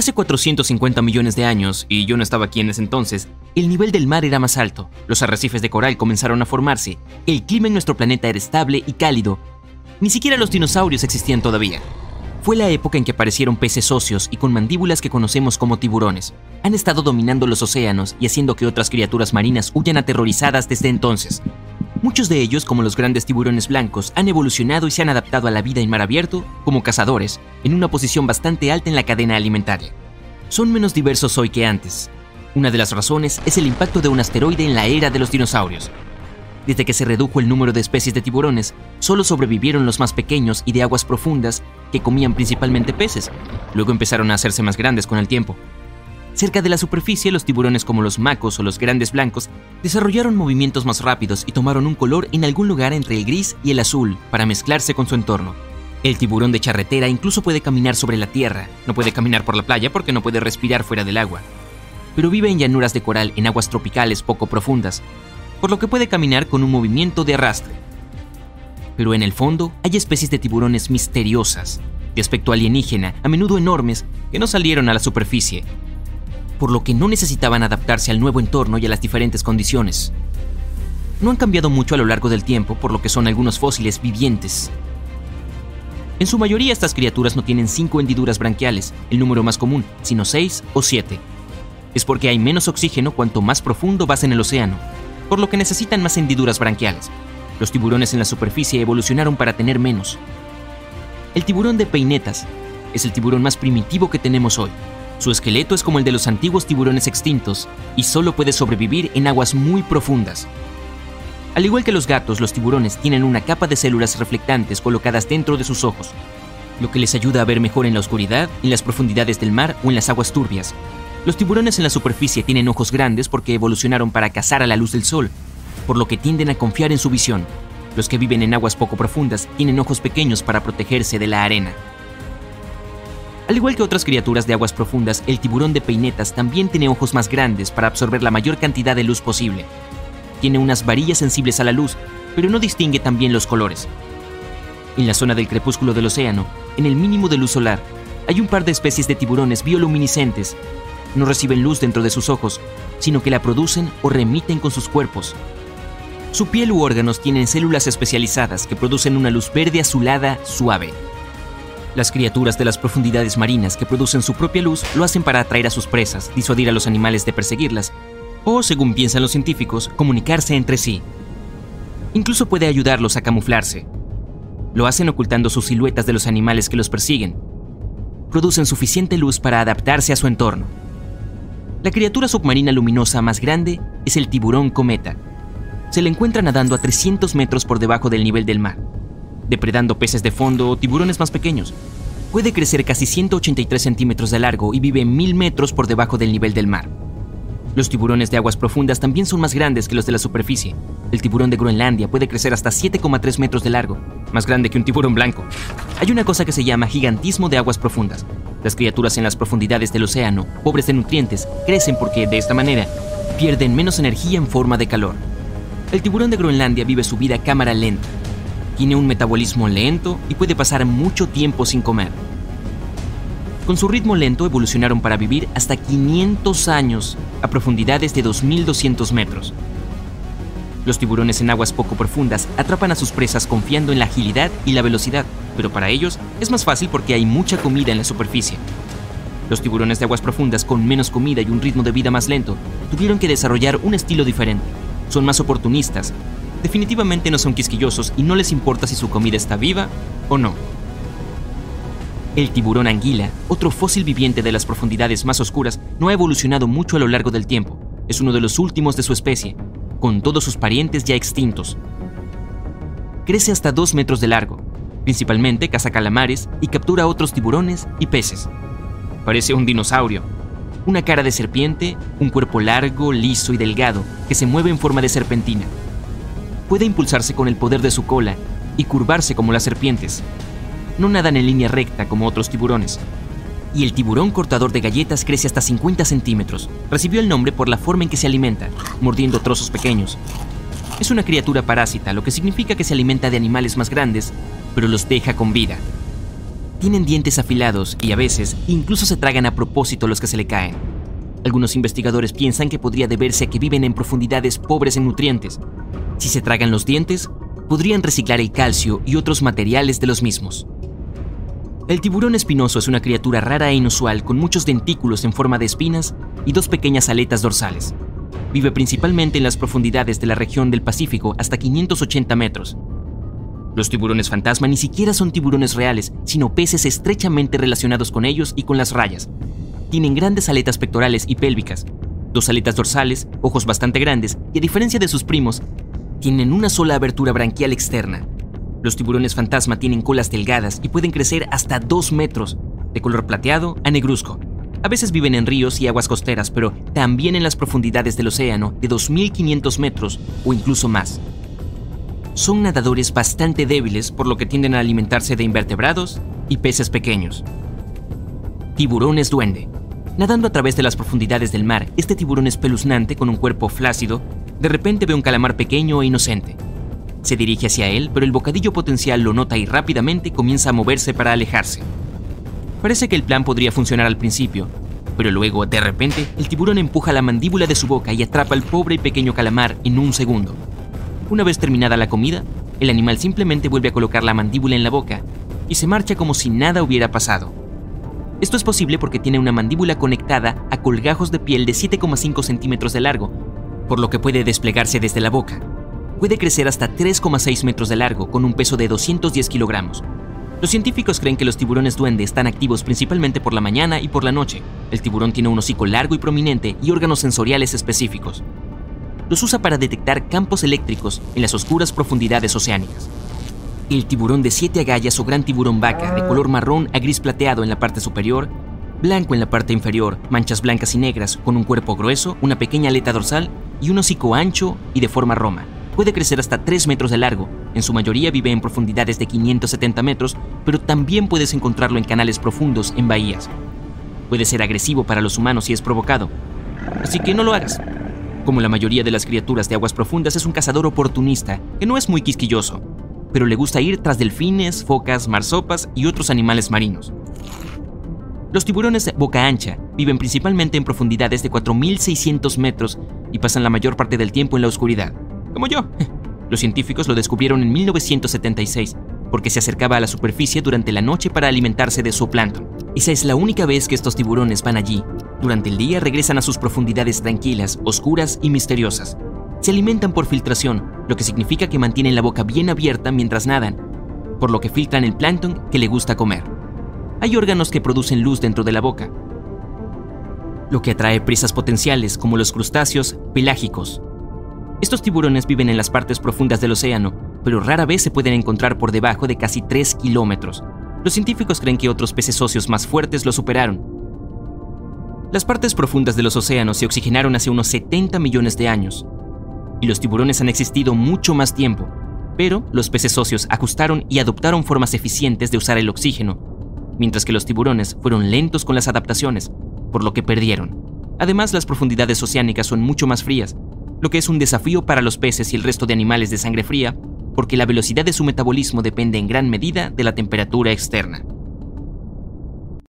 Hace 450 millones de años, y yo no estaba aquí en ese entonces, el nivel del mar era más alto, los arrecifes de coral comenzaron a formarse, el clima en nuestro planeta era estable y cálido. Ni siquiera los dinosaurios existían todavía. Fue la época en que aparecieron peces óseos y con mandíbulas que conocemos como tiburones. Han estado dominando los océanos y haciendo que otras criaturas marinas huyan aterrorizadas desde entonces. Muchos de ellos, como los grandes tiburones blancos, han evolucionado y se han adaptado a la vida en mar abierto como cazadores, en una posición bastante alta en la cadena alimentaria. Son menos diversos hoy que antes. Una de las razones es el impacto de un asteroide en la era de los dinosaurios. Desde que se redujo el número de especies de tiburones, solo sobrevivieron los más pequeños y de aguas profundas que comían principalmente peces. Luego empezaron a hacerse más grandes con el tiempo. Cerca de la superficie, los tiburones como los macos o los grandes blancos desarrollaron movimientos más rápidos y tomaron un color en algún lugar entre el gris y el azul para mezclarse con su entorno. El tiburón de charretera incluso puede caminar sobre la tierra, no puede caminar por la playa porque no puede respirar fuera del agua, pero vive en llanuras de coral en aguas tropicales poco profundas, por lo que puede caminar con un movimiento de arrastre. Pero en el fondo hay especies de tiburones misteriosas, de aspecto alienígena, a menudo enormes, que no salieron a la superficie por lo que no necesitaban adaptarse al nuevo entorno y a las diferentes condiciones. No han cambiado mucho a lo largo del tiempo, por lo que son algunos fósiles vivientes. En su mayoría estas criaturas no tienen cinco hendiduras branquiales, el número más común, sino seis o siete. Es porque hay menos oxígeno cuanto más profundo vas en el océano, por lo que necesitan más hendiduras branquiales. Los tiburones en la superficie evolucionaron para tener menos. El tiburón de peinetas es el tiburón más primitivo que tenemos hoy. Su esqueleto es como el de los antiguos tiburones extintos y solo puede sobrevivir en aguas muy profundas. Al igual que los gatos, los tiburones tienen una capa de células reflectantes colocadas dentro de sus ojos, lo que les ayuda a ver mejor en la oscuridad, en las profundidades del mar o en las aguas turbias. Los tiburones en la superficie tienen ojos grandes porque evolucionaron para cazar a la luz del sol, por lo que tienden a confiar en su visión. Los que viven en aguas poco profundas tienen ojos pequeños para protegerse de la arena. Al igual que otras criaturas de aguas profundas, el tiburón de peinetas también tiene ojos más grandes para absorber la mayor cantidad de luz posible. Tiene unas varillas sensibles a la luz, pero no distingue tan bien los colores. En la zona del crepúsculo del océano, en el mínimo de luz solar, hay un par de especies de tiburones bioluminiscentes. No reciben luz dentro de sus ojos, sino que la producen o remiten con sus cuerpos. Su piel u órganos tienen células especializadas que producen una luz verde azulada suave. Las criaturas de las profundidades marinas que producen su propia luz lo hacen para atraer a sus presas, disuadir a los animales de perseguirlas, o, según piensan los científicos, comunicarse entre sí. Incluso puede ayudarlos a camuflarse. Lo hacen ocultando sus siluetas de los animales que los persiguen. Producen suficiente luz para adaptarse a su entorno. La criatura submarina luminosa más grande es el tiburón cometa. Se le encuentra nadando a 300 metros por debajo del nivel del mar depredando peces de fondo o tiburones más pequeños. Puede crecer casi 183 centímetros de largo y vive 1000 metros por debajo del nivel del mar. Los tiburones de aguas profundas también son más grandes que los de la superficie. El tiburón de Groenlandia puede crecer hasta 7,3 metros de largo, más grande que un tiburón blanco. Hay una cosa que se llama gigantismo de aguas profundas. Las criaturas en las profundidades del océano, pobres de nutrientes, crecen porque, de esta manera, pierden menos energía en forma de calor. El tiburón de Groenlandia vive su vida a cámara lenta, tiene un metabolismo lento y puede pasar mucho tiempo sin comer. Con su ritmo lento evolucionaron para vivir hasta 500 años a profundidades de 2.200 metros. Los tiburones en aguas poco profundas atrapan a sus presas confiando en la agilidad y la velocidad, pero para ellos es más fácil porque hay mucha comida en la superficie. Los tiburones de aguas profundas con menos comida y un ritmo de vida más lento tuvieron que desarrollar un estilo diferente. Son más oportunistas definitivamente no son quisquillosos y no les importa si su comida está viva o no. El tiburón anguila, otro fósil viviente de las profundidades más oscuras, no ha evolucionado mucho a lo largo del tiempo. Es uno de los últimos de su especie, con todos sus parientes ya extintos. Crece hasta 2 metros de largo. Principalmente caza calamares y captura otros tiburones y peces. Parece un dinosaurio. Una cara de serpiente, un cuerpo largo, liso y delgado que se mueve en forma de serpentina puede impulsarse con el poder de su cola y curvarse como las serpientes. No nadan en línea recta como otros tiburones. Y el tiburón cortador de galletas crece hasta 50 centímetros. Recibió el nombre por la forma en que se alimenta, mordiendo trozos pequeños. Es una criatura parásita, lo que significa que se alimenta de animales más grandes, pero los deja con vida. Tienen dientes afilados y a veces incluso se tragan a propósito los que se le caen. Algunos investigadores piensan que podría deberse a que viven en profundidades pobres en nutrientes. Si se tragan los dientes, podrían reciclar el calcio y otros materiales de los mismos. El tiburón espinoso es una criatura rara e inusual con muchos dentículos en forma de espinas y dos pequeñas aletas dorsales. Vive principalmente en las profundidades de la región del Pacífico hasta 580 metros. Los tiburones fantasma ni siquiera son tiburones reales, sino peces estrechamente relacionados con ellos y con las rayas. Tienen grandes aletas pectorales y pélvicas, dos aletas dorsales, ojos bastante grandes y a diferencia de sus primos, tienen una sola abertura branquial externa. Los tiburones fantasma tienen colas delgadas y pueden crecer hasta 2 metros, de color plateado a negruzco. A veces viven en ríos y aguas costeras, pero también en las profundidades del océano de 2.500 metros o incluso más. Son nadadores bastante débiles, por lo que tienden a alimentarse de invertebrados y peces pequeños. Tiburones duende. Nadando a través de las profundidades del mar, este tiburón espeluznante con un cuerpo flácido, de repente ve un calamar pequeño e inocente. Se dirige hacia él, pero el bocadillo potencial lo nota y rápidamente comienza a moverse para alejarse. Parece que el plan podría funcionar al principio, pero luego, de repente, el tiburón empuja la mandíbula de su boca y atrapa al pobre y pequeño calamar en un segundo. Una vez terminada la comida, el animal simplemente vuelve a colocar la mandíbula en la boca y se marcha como si nada hubiera pasado. Esto es posible porque tiene una mandíbula conectada a colgajos de piel de 7,5 centímetros de largo, por lo que puede desplegarse desde la boca. Puede crecer hasta 3,6 metros de largo con un peso de 210 kilogramos. Los científicos creen que los tiburones duende están activos principalmente por la mañana y por la noche. El tiburón tiene un hocico largo y prominente y órganos sensoriales específicos. Los usa para detectar campos eléctricos en las oscuras profundidades oceánicas. El tiburón de siete agallas o gran tiburón vaca, de color marrón a gris plateado en la parte superior, blanco en la parte inferior, manchas blancas y negras, con un cuerpo grueso, una pequeña aleta dorsal y un hocico ancho y de forma roma. Puede crecer hasta 3 metros de largo. En su mayoría vive en profundidades de 570 metros, pero también puedes encontrarlo en canales profundos en bahías. Puede ser agresivo para los humanos si es provocado. Así que no lo hagas. Como la mayoría de las criaturas de aguas profundas, es un cazador oportunista, que no es muy quisquilloso pero le gusta ir tras delfines, focas, marsopas y otros animales marinos. Los tiburones boca ancha viven principalmente en profundidades de 4.600 metros y pasan la mayor parte del tiempo en la oscuridad, como yo. Los científicos lo descubrieron en 1976 porque se acercaba a la superficie durante la noche para alimentarse de zooplancton. Esa es la única vez que estos tiburones van allí. Durante el día regresan a sus profundidades tranquilas, oscuras y misteriosas, se alimentan por filtración, lo que significa que mantienen la boca bien abierta mientras nadan, por lo que filtran el plancton que le gusta comer. Hay órganos que producen luz dentro de la boca, lo que atrae presas potenciales como los crustáceos pelágicos. Estos tiburones viven en las partes profundas del océano, pero rara vez se pueden encontrar por debajo de casi 3 kilómetros. Los científicos creen que otros peces socios más fuertes lo superaron. Las partes profundas de los océanos se oxigenaron hace unos 70 millones de años, y los tiburones han existido mucho más tiempo, pero los peces socios ajustaron y adoptaron formas eficientes de usar el oxígeno, mientras que los tiburones fueron lentos con las adaptaciones, por lo que perdieron. Además, las profundidades oceánicas son mucho más frías, lo que es un desafío para los peces y el resto de animales de sangre fría, porque la velocidad de su metabolismo depende en gran medida de la temperatura externa.